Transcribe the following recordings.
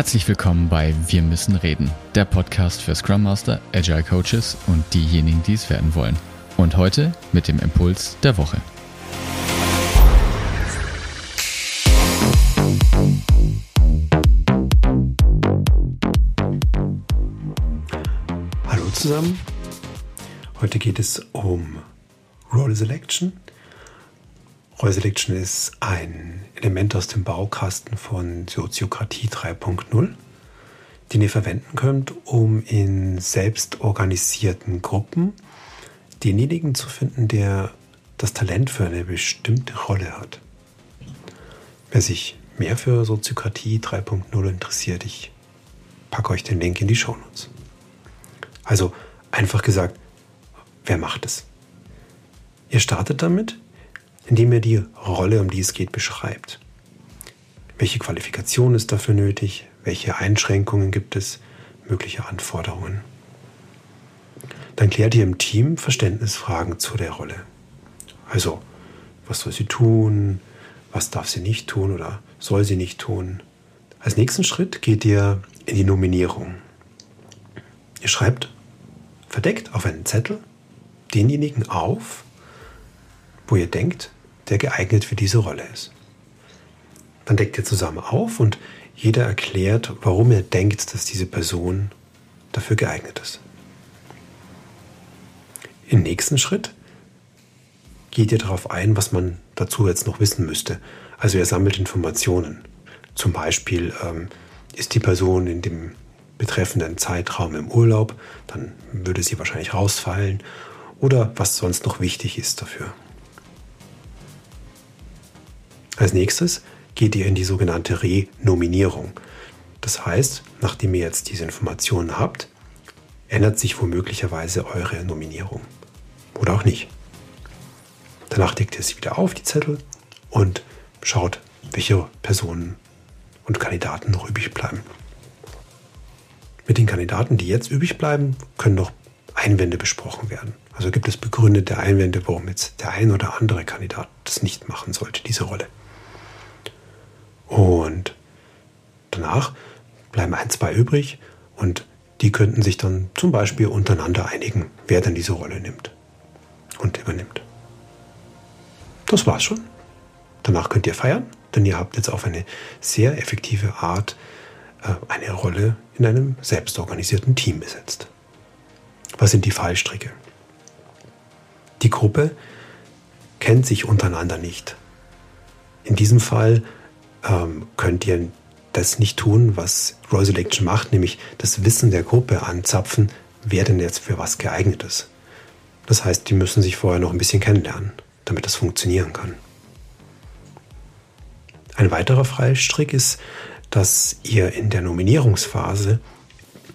Herzlich willkommen bei Wir müssen reden, der Podcast für Scrum Master, Agile Coaches und diejenigen, die es werden wollen. Und heute mit dem Impuls der Woche. Hallo zusammen. Heute geht es um Role Selection. Selection ist ein Element aus dem Baukasten von Soziokratie 3.0, den ihr verwenden könnt, um in selbstorganisierten Gruppen denjenigen zu finden, der das Talent für eine bestimmte Rolle hat. Wer sich mehr für Soziokratie 3.0 interessiert, ich packe euch den Link in die Shownotes. Also einfach gesagt, wer macht es? Ihr startet damit, indem ihr die Rolle, um die es geht, beschreibt. Welche Qualifikation ist dafür nötig? Welche Einschränkungen gibt es? Mögliche Anforderungen. Dann klärt ihr im Team Verständnisfragen zu der Rolle. Also, was soll sie tun? Was darf sie nicht tun oder soll sie nicht tun? Als nächsten Schritt geht ihr in die Nominierung. Ihr schreibt verdeckt auf einen Zettel denjenigen auf, wo ihr denkt, der geeignet für diese Rolle ist. Dann deckt ihr zusammen auf und jeder erklärt, warum er denkt, dass diese Person dafür geeignet ist. Im nächsten Schritt geht ihr darauf ein, was man dazu jetzt noch wissen müsste. Also ihr sammelt Informationen. Zum Beispiel ähm, ist die Person in dem betreffenden Zeitraum im Urlaub, dann würde sie wahrscheinlich rausfallen oder was sonst noch wichtig ist dafür. Als nächstes geht ihr in die sogenannte Renominierung. Das heißt, nachdem ihr jetzt diese Informationen habt, ändert sich womöglicherweise eure Nominierung. Oder auch nicht. Danach deckt ihr sie wieder auf, die Zettel, und schaut, welche Personen und Kandidaten noch übrig bleiben. Mit den Kandidaten, die jetzt übrig bleiben, können noch Einwände besprochen werden. Also gibt es begründete Einwände, warum jetzt der ein oder andere Kandidat das nicht machen sollte, diese Rolle. Und danach bleiben ein, zwei übrig und die könnten sich dann zum Beispiel untereinander einigen, wer dann diese Rolle nimmt und übernimmt. Das war's schon. Danach könnt ihr feiern, denn ihr habt jetzt auf eine sehr effektive Art äh, eine Rolle in einem selbstorganisierten Team besetzt. Was sind die Fallstricke? Die Gruppe kennt sich untereinander nicht. In diesem Fall ähm, könnt ihr das nicht tun, was Roy Selection macht, nämlich das Wissen der Gruppe anzapfen, wer denn jetzt für was geeignet ist. Das heißt, die müssen sich vorher noch ein bisschen kennenlernen, damit das funktionieren kann. Ein weiterer Freistrick ist, dass ihr in der Nominierungsphase,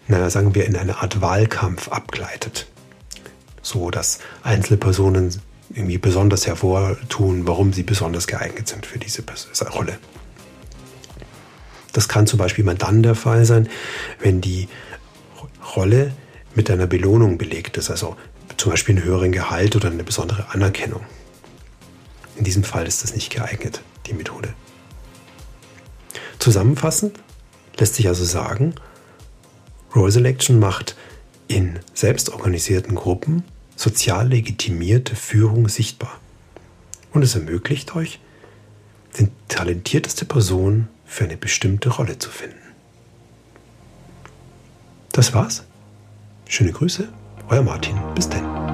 naja, sagen wir, in eine Art Wahlkampf abgleitet. So dass Einzelpersonen irgendwie besonders hervortun, warum sie besonders geeignet sind für diese Rolle. Das kann zum Beispiel mal dann der Fall sein, wenn die Rolle mit einer Belohnung belegt ist, also zum Beispiel einen höheren Gehalt oder eine besondere Anerkennung. In diesem Fall ist das nicht geeignet, die Methode. Zusammenfassend lässt sich also sagen, Role Selection macht in selbstorganisierten Gruppen sozial legitimierte Führung sichtbar. Und es ermöglicht euch, die talentierteste Person für eine bestimmte Rolle zu finden. Das war's. Schöne Grüße, euer Martin. Bis dann.